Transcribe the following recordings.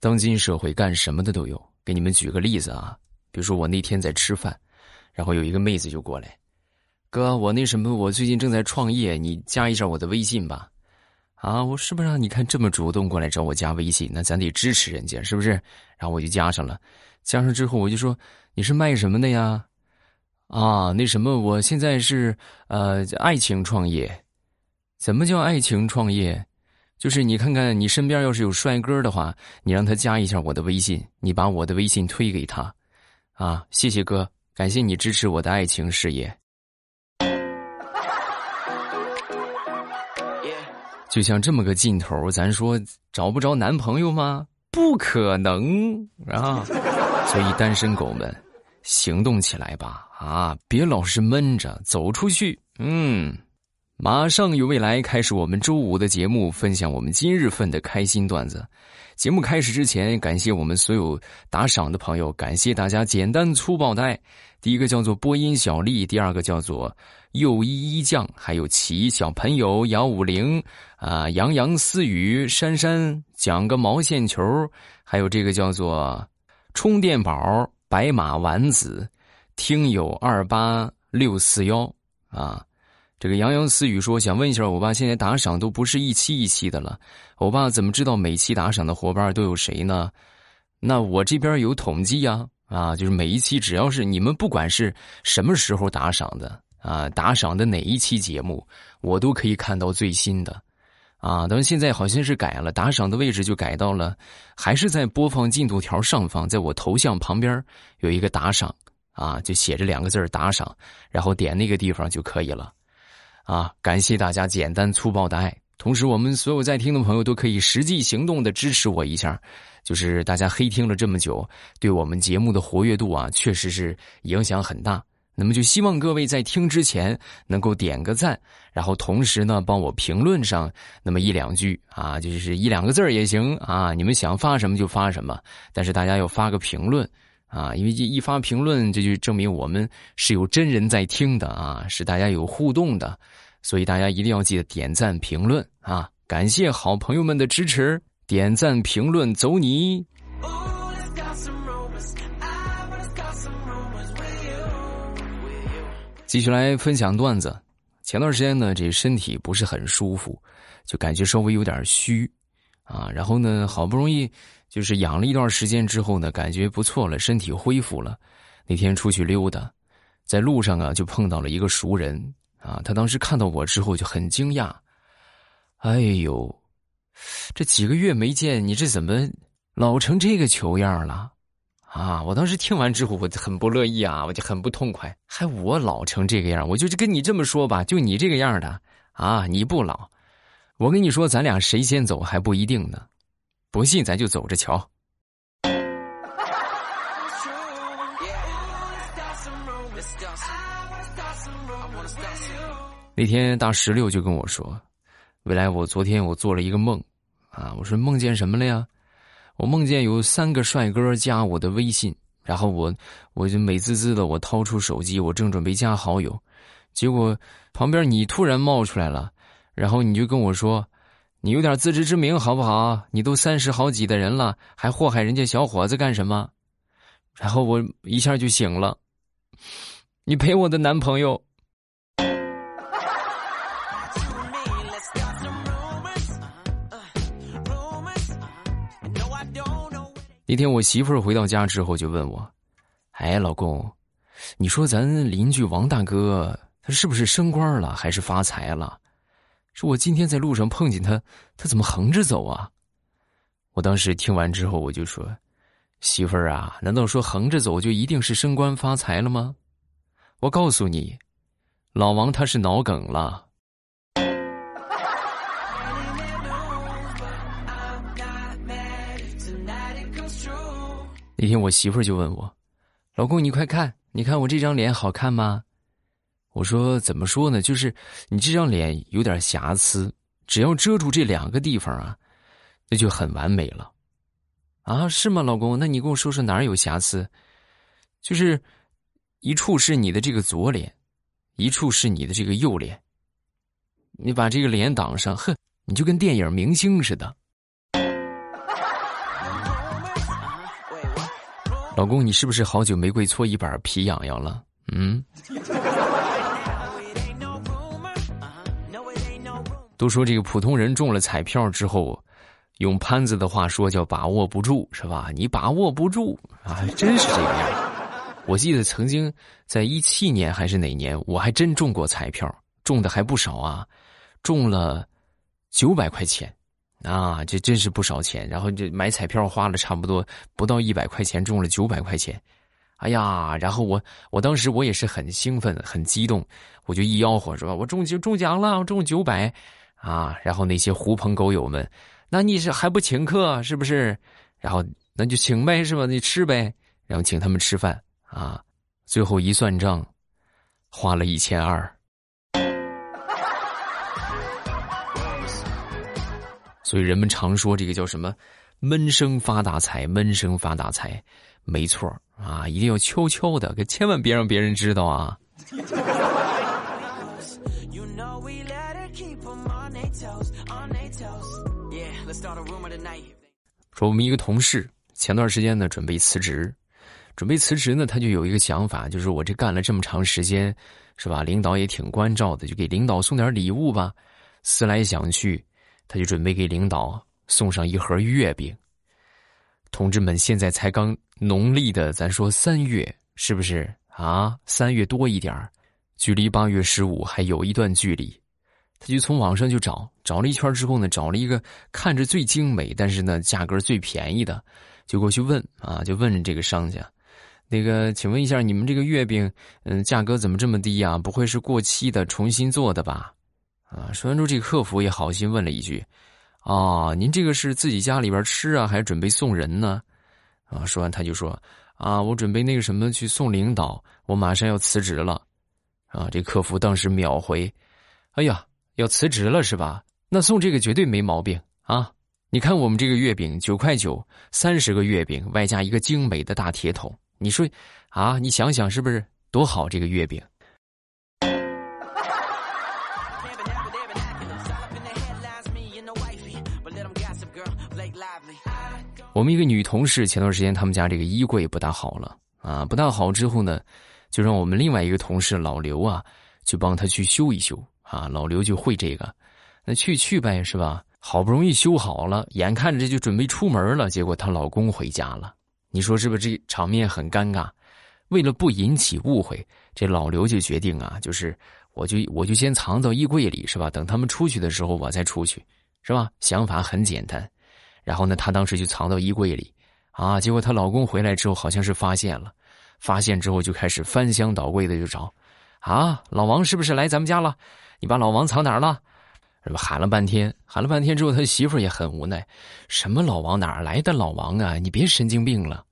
当今社会干什么的都有。给你们举个例子啊，比如说我那天在吃饭，然后有一个妹子就过来，哥，我那什么，我最近正在创业，你加一下我的微信吧。啊，我是不是让？你看这么主动过来找我加微信，那咱得支持人家，是不是？然后我就加上了，加上之后我就说你是卖什么的呀？啊，那什么，我现在是呃爱情创业。怎么叫爱情创业？就是你看看你身边要是有帅哥的话，你让他加一下我的微信，你把我的微信推给他。啊，谢谢哥，感谢你支持我的爱情事业。就像这么个劲头，咱说找不着男朋友吗？不可能啊！所以单身狗们，行动起来吧！啊，别老是闷着，走出去。嗯，马上与未来开始我们周五的节目，分享我们今日份的开心段子。节目开始之前，感谢我们所有打赏的朋友，感谢大家简单粗暴的爱。第一个叫做播音小丽，第二个叫做。又一一酱，还有齐小朋友幺五零啊，洋洋思雨珊珊讲个毛线球，还有这个叫做充电宝白马丸子，听友二八六四幺啊，这个洋洋私语说想问一下，欧巴现在打赏都不是一期一期的了，欧巴怎么知道每期打赏的伙伴都有谁呢？那我这边有统计呀，啊，就是每一期只要是你们不管是什么时候打赏的。啊，打赏的哪一期节目，我都可以看到最新的，啊，但是现在好像是改了，打赏的位置就改到了，还是在播放进度条上方，在我头像旁边有一个打赏，啊，就写着两个字打赏，然后点那个地方就可以了，啊，感谢大家简单粗暴的爱，同时我们所有在听的朋友都可以实际行动的支持我一下，就是大家黑听了这么久，对我们节目的活跃度啊，确实是影响很大。那么就希望各位在听之前能够点个赞，然后同时呢帮我评论上那么一两句啊，就是一两个字也行啊。你们想发什么就发什么，但是大家要发个评论啊，因为这一发评论，这就证明我们是有真人在听的啊，是大家有互动的，所以大家一定要记得点赞评论啊！感谢好朋友们的支持，点赞评论走你。继续来分享段子。前段时间呢，这身体不是很舒服，就感觉稍微有点虚，啊，然后呢，好不容易就是养了一段时间之后呢，感觉不错了，身体恢复了。那天出去溜达，在路上啊，就碰到了一个熟人，啊，他当时看到我之后就很惊讶，哎呦，这几个月没见，你这怎么老成这个球样了？啊！我当时听完之后，我很不乐意啊，我就很不痛快。还我老成这个样，我就跟你这么说吧，就你这个样的啊，你不老。我跟你说，咱俩谁先走还不一定呢。不信，咱就走着瞧。那天大石榴就跟我说：“未来，我昨天我做了一个梦，啊，我说梦见什么了呀？”我梦见有三个帅哥加我的微信，然后我我就美滋滋的，我掏出手机，我正准备加好友，结果旁边你突然冒出来了，然后你就跟我说：“你有点自知之明好不好？你都三十好几的人了，还祸害人家小伙子干什么？”然后我一下就醒了，你陪我的男朋友。那天我媳妇儿回到家之后就问我：“哎，老公，你说咱邻居王大哥他是不是升官了，还是发财了？说我今天在路上碰见他，他怎么横着走啊？”我当时听完之后我就说：“媳妇儿啊，难道说横着走就一定是升官发财了吗？我告诉你，老王他是脑梗了。”那天我媳妇儿就问我：“老公，你快看，你看我这张脸好看吗？”我说：“怎么说呢？就是你这张脸有点瑕疵，只要遮住这两个地方啊，那就很完美了。”啊，是吗，老公？那你跟我说说哪儿有瑕疵？就是一处是你的这个左脸，一处是你的这个右脸。你把这个脸挡上，哼，你就跟电影明星似的。老公，你是不是好久没跪搓衣板皮痒痒了？嗯。都说这个普通人中了彩票之后，用潘子的话说叫把握不住，是吧？你把握不住啊，真是这个样。我记得曾经在一七年还是哪年，我还真中过彩票，中的还不少啊，中了九百块钱，啊，这真是不少钱。然后这买彩票花了差不多不到一百块钱，中了九百块钱，哎呀！然后我我当时我也是很兴奋、很激动，我就一吆喝是吧？我中就中奖了，我中九百。啊，然后那些狐朋狗友们，那你是还不请客是不是？然后那就请呗，是吧？你吃呗，然后请他们吃饭啊。最后一算账，花了一千二。所以人们常说这个叫什么“闷声发大财”，闷声发大财，没错啊，一定要悄悄的，可千万别让别人知道啊。说我们一个同事前段时间呢准备辞职，准备辞职呢，他就有一个想法，就是我这干了这么长时间，是吧？领导也挺关照的，就给领导送点礼物吧。思来想去，他就准备给领导送上一盒月饼。同志们，现在才刚农历的，咱说三月，是不是啊？三月多一点距离八月十五还有一段距离。他就从网上就找找了一圈之后呢，找了一个看着最精美，但是呢价格最便宜的，就过去问啊，就问这个商家，那个请问一下，你们这个月饼，嗯，价格怎么这么低呀？不会是过期的，重新做的吧？啊，说完之后，这个客服也好心问了一句，啊，您这个是自己家里边吃啊，还是准备送人呢？啊，说完他就说，啊，我准备那个什么去送领导，我马上要辞职了。啊，这客服当时秒回，哎呀。要辞职了是吧？那送这个绝对没毛病啊！你看我们这个月饼九块九，三十个月饼外加一个精美的大铁桶，你说啊？你想想是不是多好？这个月饼。我们一个女同事前段时间他们家这个衣柜不大好了啊，不大好之后呢，就让我们另外一个同事老刘啊，去帮他去修一修。啊，老刘就会这个，那去去呗，是吧？好不容易修好了，眼看着就准备出门了，结果她老公回家了。你说是不是？这场面很尴尬。为了不引起误会，这老刘就决定啊，就是我就我就先藏到衣柜里，是吧？等他们出去的时候，我再出去，是吧？想法很简单。然后呢，她当时就藏到衣柜里，啊，结果她老公回来之后，好像是发现了，发现之后就开始翻箱倒柜的就找，啊，老王是不是来咱们家了？你把老王藏哪儿了？是吧？喊了半天，喊了半天之后，他媳妇也很无奈。什么老王？哪来的老王啊？你别神经病了！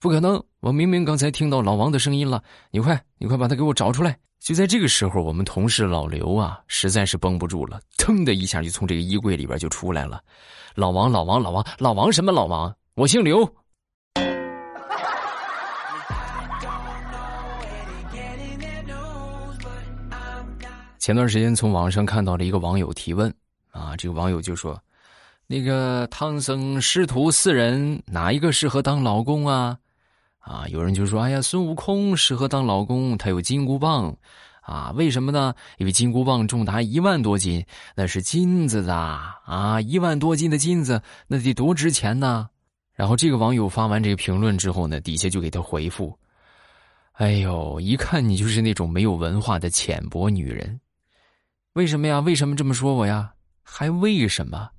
不可能！我明明刚才听到老王的声音了。你快，你快把他给我找出来！就在这个时候，我们同事老刘啊，实在是绷不住了，腾的一下就从这个衣柜里边就出来了。老王，老王，老王，老王什么老王？我姓刘。前段时间从网上看到了一个网友提问，啊，这个网友就说：“那个唐僧师徒四人哪一个适合当老公啊？”啊，有人就说：“哎呀，孙悟空适合当老公，他有金箍棒，啊，为什么呢？因为金箍棒重达一万多斤，那是金子的啊，一万多斤的金子那得多值钱呢。”然后这个网友发完这个评论之后呢，底下就给他回复：“哎呦，一看你就是那种没有文化的浅薄女人。”为什么呀？为什么这么说我呀？还为什么？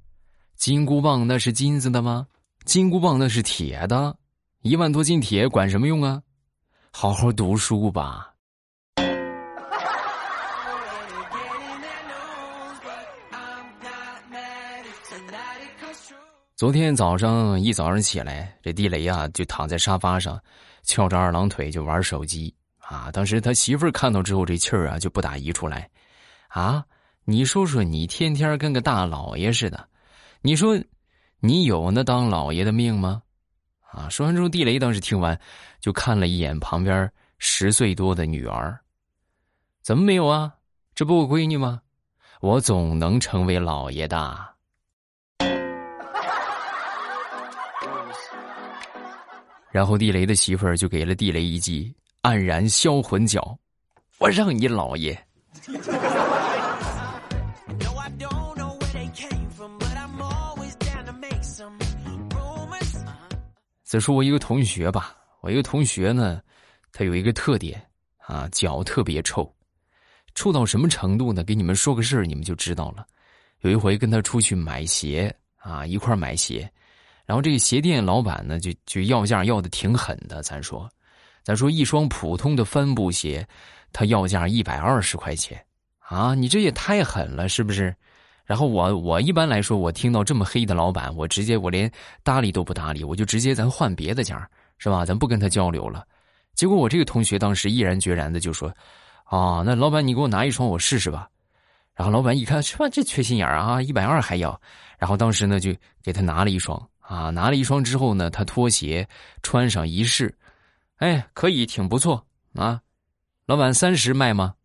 金箍棒那是金子的吗？金箍棒那是铁的，一万多斤铁管什么用啊？好好读书吧。昨天早上一早上起来，这地雷啊就躺在沙发上，翘着二郎腿就玩手机啊。当时他媳妇儿看到之后，这气儿啊就不打一处来。啊，你说说，你天天跟个大老爷似的，你说，你有那当老爷的命吗？啊！说完之后，地雷当时听完，就看了一眼旁边十岁多的女儿，怎么没有啊？这不我闺女吗？我总能成为老爷的。然后地雷的媳妇儿就给了地雷一记黯然销魂脚，我让你老爷！再说我一个同学吧，我一个同学呢，他有一个特点啊，脚特别臭，臭到什么程度呢？给你们说个事儿，你们就知道了。有一回跟他出去买鞋啊，一块买鞋。然后这个鞋店老板呢，就就要价要的挺狠的。咱说，咱说一双普通的帆布鞋，他要价一百二十块钱啊！你这也太狠了，是不是？然后我我一般来说，我听到这么黑的老板，我直接我连搭理都不搭理，我就直接咱换别的家，是吧？咱不跟他交流了。结果我这个同学当时毅然决然的就说：“啊，那老板你给我拿一双我试试吧。”然后老板一看，是吧？这缺心眼啊，一百二还要。然后当时呢，就给他拿了一双。啊，拿了一双之后呢，他拖鞋穿上一试，哎，可以，挺不错啊。老板三十卖吗？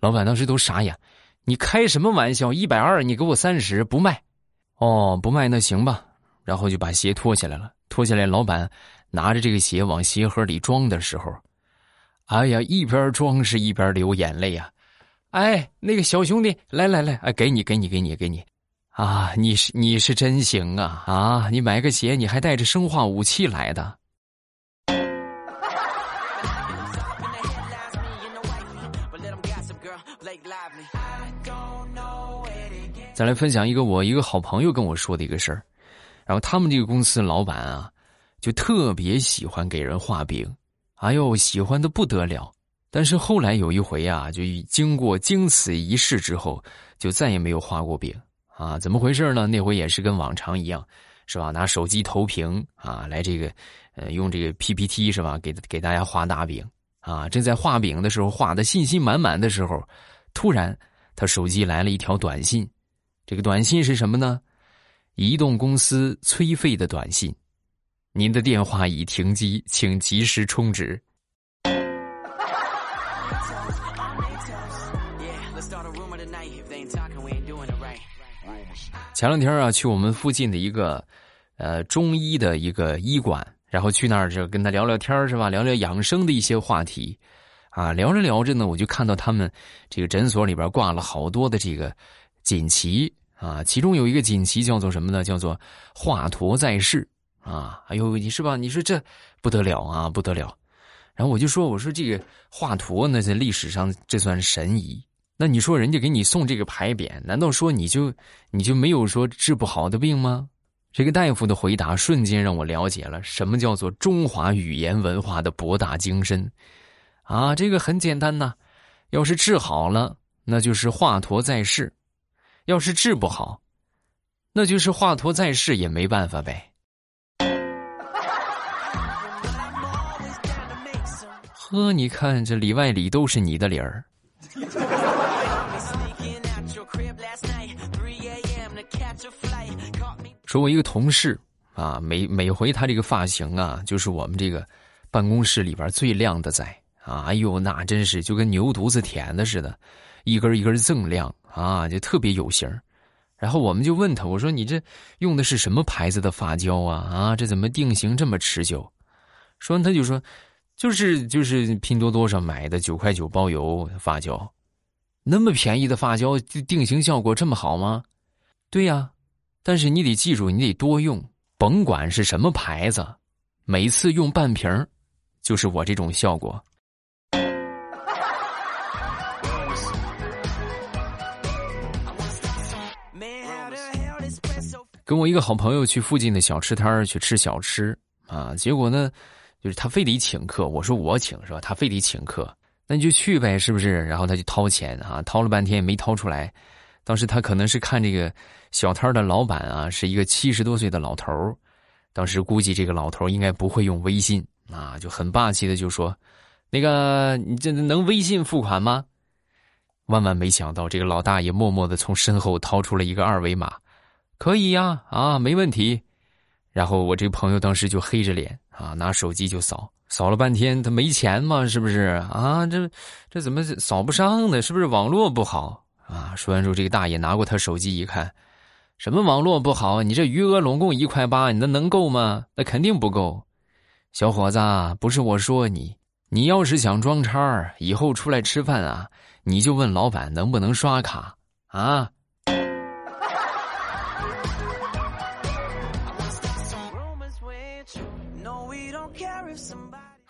老板当时都傻眼，你开什么玩笑？一百二你给我三十不卖？哦，不卖那行吧。然后就把鞋脱下来了，脱下来，老板拿着这个鞋往鞋盒里装的时候，哎呀，一边装是一边流眼泪呀。哎，那个小兄弟，来来来，哎，给你，给你，给你，给你。啊，你是你是真行啊！啊，你买个鞋，你还带着生化武器来的。再来分享一个我一个好朋友跟我说的一个事儿，然后他们这个公司老板啊，就特别喜欢给人画饼，哎呦，喜欢的不得了。但是后来有一回啊，就经过经此一事之后，就再也没有画过饼。啊，怎么回事呢？那回也是跟往常一样，是吧？拿手机投屏啊，来这个，呃，用这个 PPT 是吧？给给大家画大饼啊。正在画饼的时候，画的信心满满的时候，突然他手机来了一条短信，这个短信是什么呢？移动公司催费的短信，您的电话已停机，请及时充值。前两天啊，去我们附近的一个，呃，中医的一个医馆，然后去那儿就跟他聊聊天是吧？聊聊养生的一些话题，啊，聊着聊着呢，我就看到他们这个诊所里边挂了好多的这个锦旗啊，其中有一个锦旗叫做什么呢？叫做“华佗在世”啊，哎呦，你是吧？你说这不得了啊，不得了！然后我就说，我说这个华佗呢，在历史上这算神医。那你说人家给你送这个牌匾，难道说你就你就没有说治不好的病吗？这个大夫的回答瞬间让我了解了什么叫做中华语言文化的博大精深，啊，这个很简单呐，要是治好了，那就是华佗在世；要是治不好，那就是华佗在世也没办法呗。呵，你看这里外里都是你的理儿。说，我一个同事啊，每每回他这个发型啊，就是我们这个办公室里边最靓的仔啊！哎呦，那真是就跟牛犊子舔的似的，一根一根锃亮啊，就特别有型然后我们就问他，我说你这用的是什么牌子的发胶啊？啊，这怎么定型这么持久？说完他就说，就是就是拼多多上买的九块九包邮发胶，那么便宜的发胶定型效果这么好吗？对呀。但是你得记住，你得多用，甭管是什么牌子，每次用半瓶就是我这种效果。跟我一个好朋友去附近的小吃摊去吃小吃啊，结果呢，就是他非得请客，我说我请是吧？他非得请客，那你就去呗，是不是？然后他就掏钱啊，掏了半天也没掏出来。当时他可能是看这个小摊的老板啊，是一个七十多岁的老头当时估计这个老头应该不会用微信啊，就很霸气的就说：“那个，你这能微信付款吗？”万万没想到，这个老大爷默默的从身后掏出了一个二维码，“可以呀，啊，没问题。”然后我这朋友当时就黑着脸啊，拿手机就扫，扫了半天，他没钱嘛，是不是啊？这这怎么扫不上呢？是不是网络不好？啊！说完之后，这个大爷拿过他手机一看，什么网络不好？你这余额拢共一块八，你那能够吗？那肯定不够。小伙子，不是我说你，你要是想装叉以后出来吃饭啊，你就问老板能不能刷卡啊。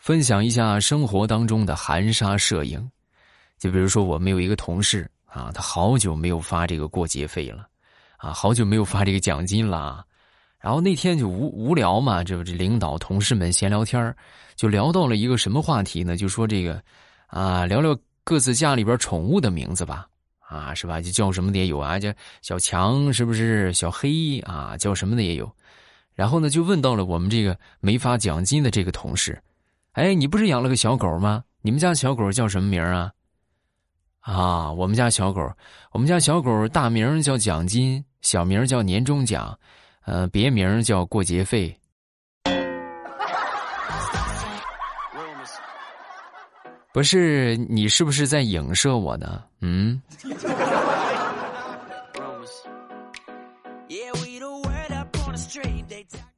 分享一下生活当中的含沙射影，就比如说我们有一个同事啊，他好久没有发这个过节费了，啊，好久没有发这个奖金了，然后那天就无无聊嘛，这这领导同事们闲聊天就聊到了一个什么话题呢？就说这个，啊，聊聊各自家里边宠物的名字吧，啊，是吧？就叫什么的也有啊，叫小强是不是？小黑啊，叫什么的也有，然后呢，就问到了我们这个没发奖金的这个同事。哎，你不是养了个小狗吗？你们家小狗叫什么名啊？啊，我们家小狗，我们家小狗大名叫奖金，小名叫年终奖，呃，别名叫过节费。不是你是不是在影射我呢？嗯？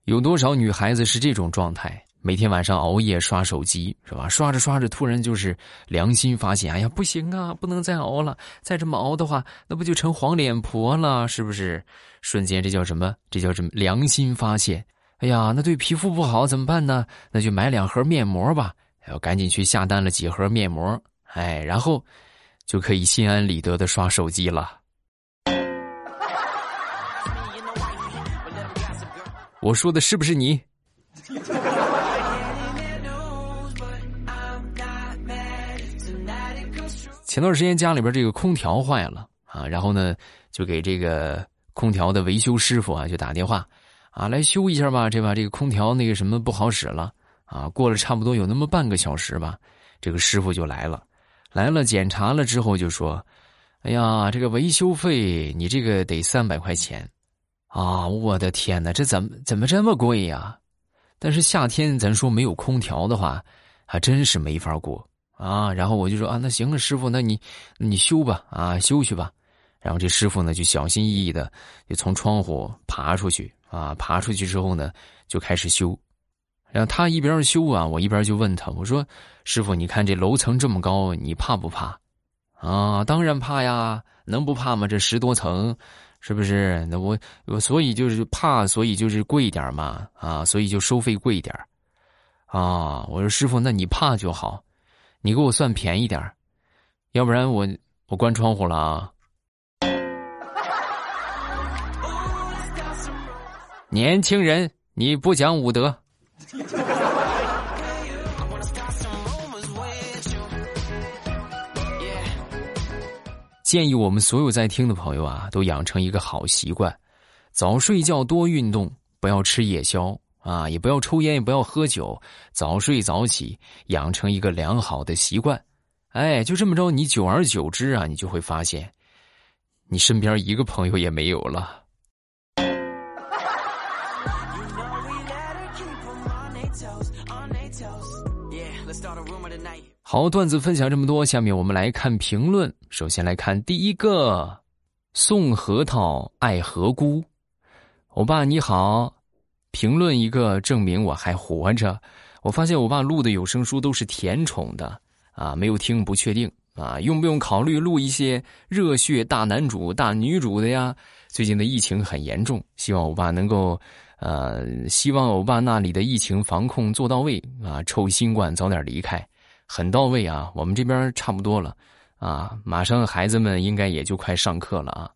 有多少女孩子是这种状态？每天晚上熬夜刷手机是吧？刷着刷着，突然就是良心发现，哎呀，不行啊，不能再熬了！再这么熬的话，那不就成黄脸婆了？是不是？瞬间，这叫什么？这叫什么？良心发现！哎呀，那对皮肤不好怎么办呢？那就买两盒面膜吧！要赶紧去下单了几盒面膜，哎，然后就可以心安理得的刷手机了。我说的是不是你？前段时间家里边这个空调坏了啊，然后呢就给这个空调的维修师傅啊就打电话，啊来修一下吧，这把这个空调那个什么不好使了啊。过了差不多有那么半个小时吧，这个师傅就来了，来了检查了之后就说：“哎呀，这个维修费你这个得三百块钱啊！我的天哪，这怎么怎么这么贵呀？但是夏天咱说没有空调的话，还真是没法过。”啊，然后我就说啊，那行了，师傅，那你你修吧，啊，修去吧。然后这师傅呢，就小心翼翼的就从窗户爬出去，啊，爬出去之后呢，就开始修。然后他一边修啊，我一边就问他，我说，师傅，你看这楼层这么高，你怕不怕？啊，当然怕呀，能不怕吗？这十多层，是不是？那我我所以就是怕，所以就是贵一点嘛，啊，所以就收费贵一点。啊，我说师傅，那你怕就好。你给我算便宜点要不然我我关窗户了啊！年轻人，你不讲武德。建议我们所有在听的朋友啊，都养成一个好习惯：早睡觉，多运动，不要吃夜宵。啊，也不要抽烟，也不要喝酒，早睡早起，养成一个良好的习惯。哎，就这么着，你久而久之啊，你就会发现，你身边一个朋友也没有了。好，段子分享这么多，下面我们来看评论。首先来看第一个，送核桃爱何姑，欧巴你好。评论一个证明我还活着。我发现我爸录的有声书都是甜宠的啊，没有听不确定啊，用不用考虑录一些热血大男主、大女主的呀？最近的疫情很严重，希望我爸能够呃，希望我爸那里的疫情防控做到位啊，臭新冠早点离开，很到位啊。我们这边差不多了啊，马上孩子们应该也就快上课了啊，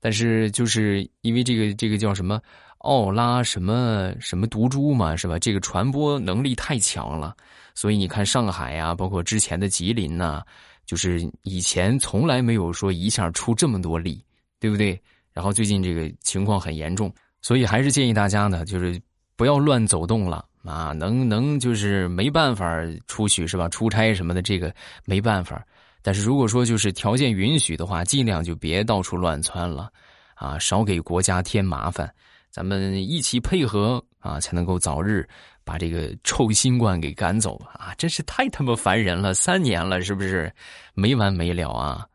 但是就是因为这个这个叫什么？奥拉什么什么毒株嘛，是吧？这个传播能力太强了，所以你看上海呀，包括之前的吉林呐，就是以前从来没有说一下出这么多例，对不对？然后最近这个情况很严重，所以还是建议大家呢，就是不要乱走动了啊，能能就是没办法出去是吧？出差什么的这个没办法，但是如果说就是条件允许的话，尽量就别到处乱窜了啊，少给国家添麻烦。咱们一起配合啊，才能够早日把这个臭新冠给赶走啊！真是太他妈烦人了，三年了，是不是没完没了啊？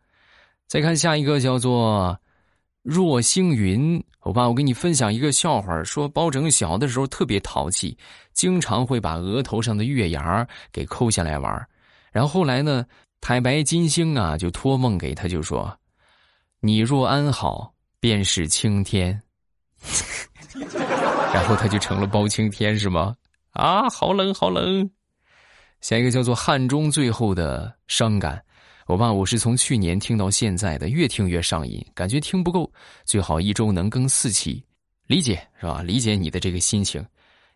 再看下一个，叫做若星云，欧巴，我给你分享一个笑话，说包拯小的时候特别淘气，经常会把额头上的月牙给抠下来玩。然后后来呢，太白金星啊就托梦给他，就说：“你若安好，便是青天。” 然后他就成了包青天，是吗？啊，好冷，好冷。下一个叫做汉中最后的伤感。我爸，我是从去年听到现在的，越听越上瘾，感觉听不够，最好一周能更四期，理解是吧？理解你的这个心情，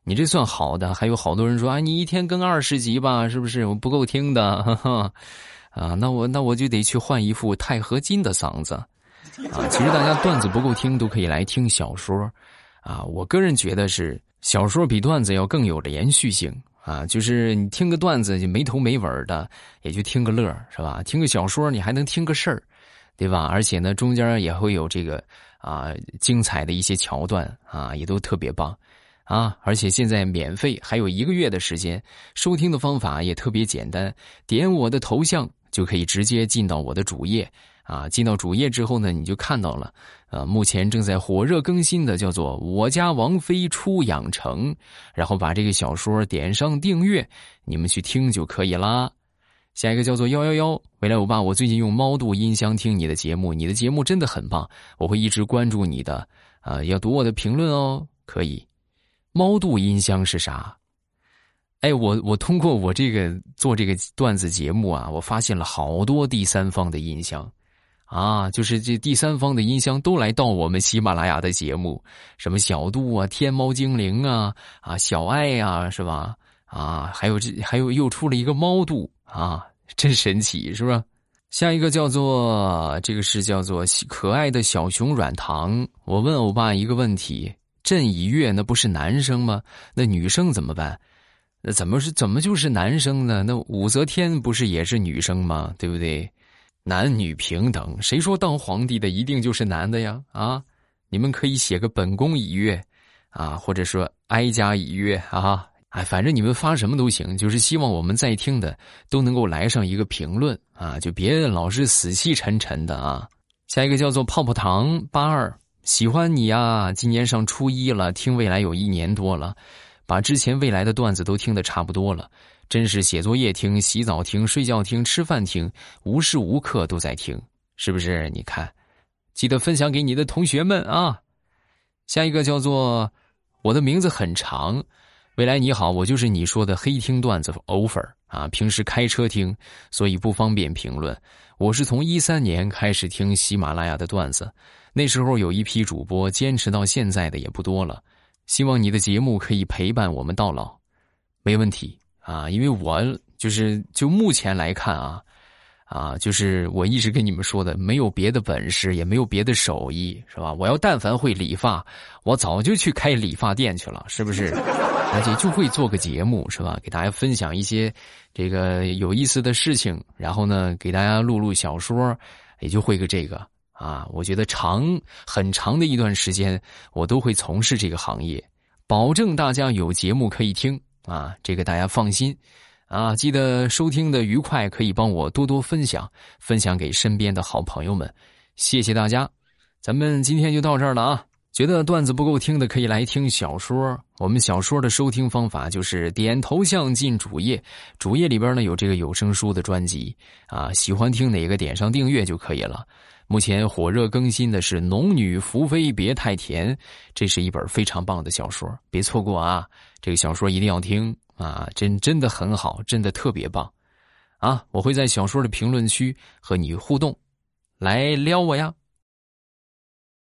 你这算好的。还有好多人说啊，你一天更二十集吧，是不是？我不够听的，哈哈。啊，那我那我就得去换一副钛合金的嗓子，啊，其实大家段子不够听，都可以来听小说，啊，我个人觉得是小说比段子要更有连续性。啊，就是你听个段子就没头没尾的，也就听个乐是吧？听个小说你还能听个事儿，对吧？而且呢，中间也会有这个啊精彩的一些桥段啊，也都特别棒啊！而且现在免费，还有一个月的时间，收听的方法也特别简单，点我的头像就可以直接进到我的主页。啊，进到主页之后呢，你就看到了，呃，目前正在火热更新的叫做《我家王妃出养成》，然后把这个小说点上订阅，你们去听就可以啦。下一个叫做幺幺幺，未来欧巴，我最近用猫度音箱听你的节目，你的节目真的很棒，我会一直关注你的，啊，要读我的评论哦，可以。猫度音箱是啥？哎，我我通过我这个做这个段子节目啊，我发现了好多第三方的音箱。啊，就是这第三方的音箱都来到我们喜马拉雅的节目，什么小度啊、天猫精灵啊、啊小爱呀，是吧？啊，还有这还有又出了一个猫度啊，真神奇，是吧？下一个叫做这个是叫做可爱的小熊软糖。我问欧巴一个问题：朕已月那不是男生吗？那女生怎么办？那怎么是怎么就是男生呢？那武则天不是也是女生吗？对不对？男女平等，谁说当皇帝的一定就是男的呀？啊，你们可以写个本宫已阅，啊，或者说哀家已阅啊，哎，反正你们发什么都行，就是希望我们在听的都能够来上一个评论啊，就别老是死气沉沉的啊。下一个叫做泡泡糖八二，喜欢你呀，今年上初一了，听未来有一年多了，把之前未来的段子都听得差不多了。真是写作业听、洗澡听、睡觉听、吃饭听，无时无刻都在听，是不是？你看，记得分享给你的同学们啊。下一个叫做我的名字很长，未来你好，我就是你说的黑听段子 offer 啊。平时开车听，所以不方便评论。我是从一三年开始听喜马拉雅的段子，那时候有一批主播坚持到现在的也不多了。希望你的节目可以陪伴我们到老，没问题。啊，因为我就是就目前来看啊，啊，就是我一直跟你们说的，没有别的本事，也没有别的手艺，是吧？我要但凡会理发，我早就去开理发店去了，是不是？而且就会做个节目，是吧？给大家分享一些这个有意思的事情，然后呢，给大家录录小说，也就会个这个啊。我觉得长很长的一段时间，我都会从事这个行业，保证大家有节目可以听。啊，这个大家放心，啊，记得收听的愉快，可以帮我多多分享，分享给身边的好朋友们，谢谢大家，咱们今天就到这儿了啊。觉得段子不够听的，可以来听小说。我们小说的收听方法就是点头像进主页，主页里边呢有这个有声书的专辑啊，喜欢听哪个点上订阅就可以了。目前火热更新的是《农女福妃别太甜》，这是一本非常棒的小说，别错过啊！这个小说一定要听啊，真真的很好，真的特别棒啊！我会在小说的评论区和你互动，来撩我呀。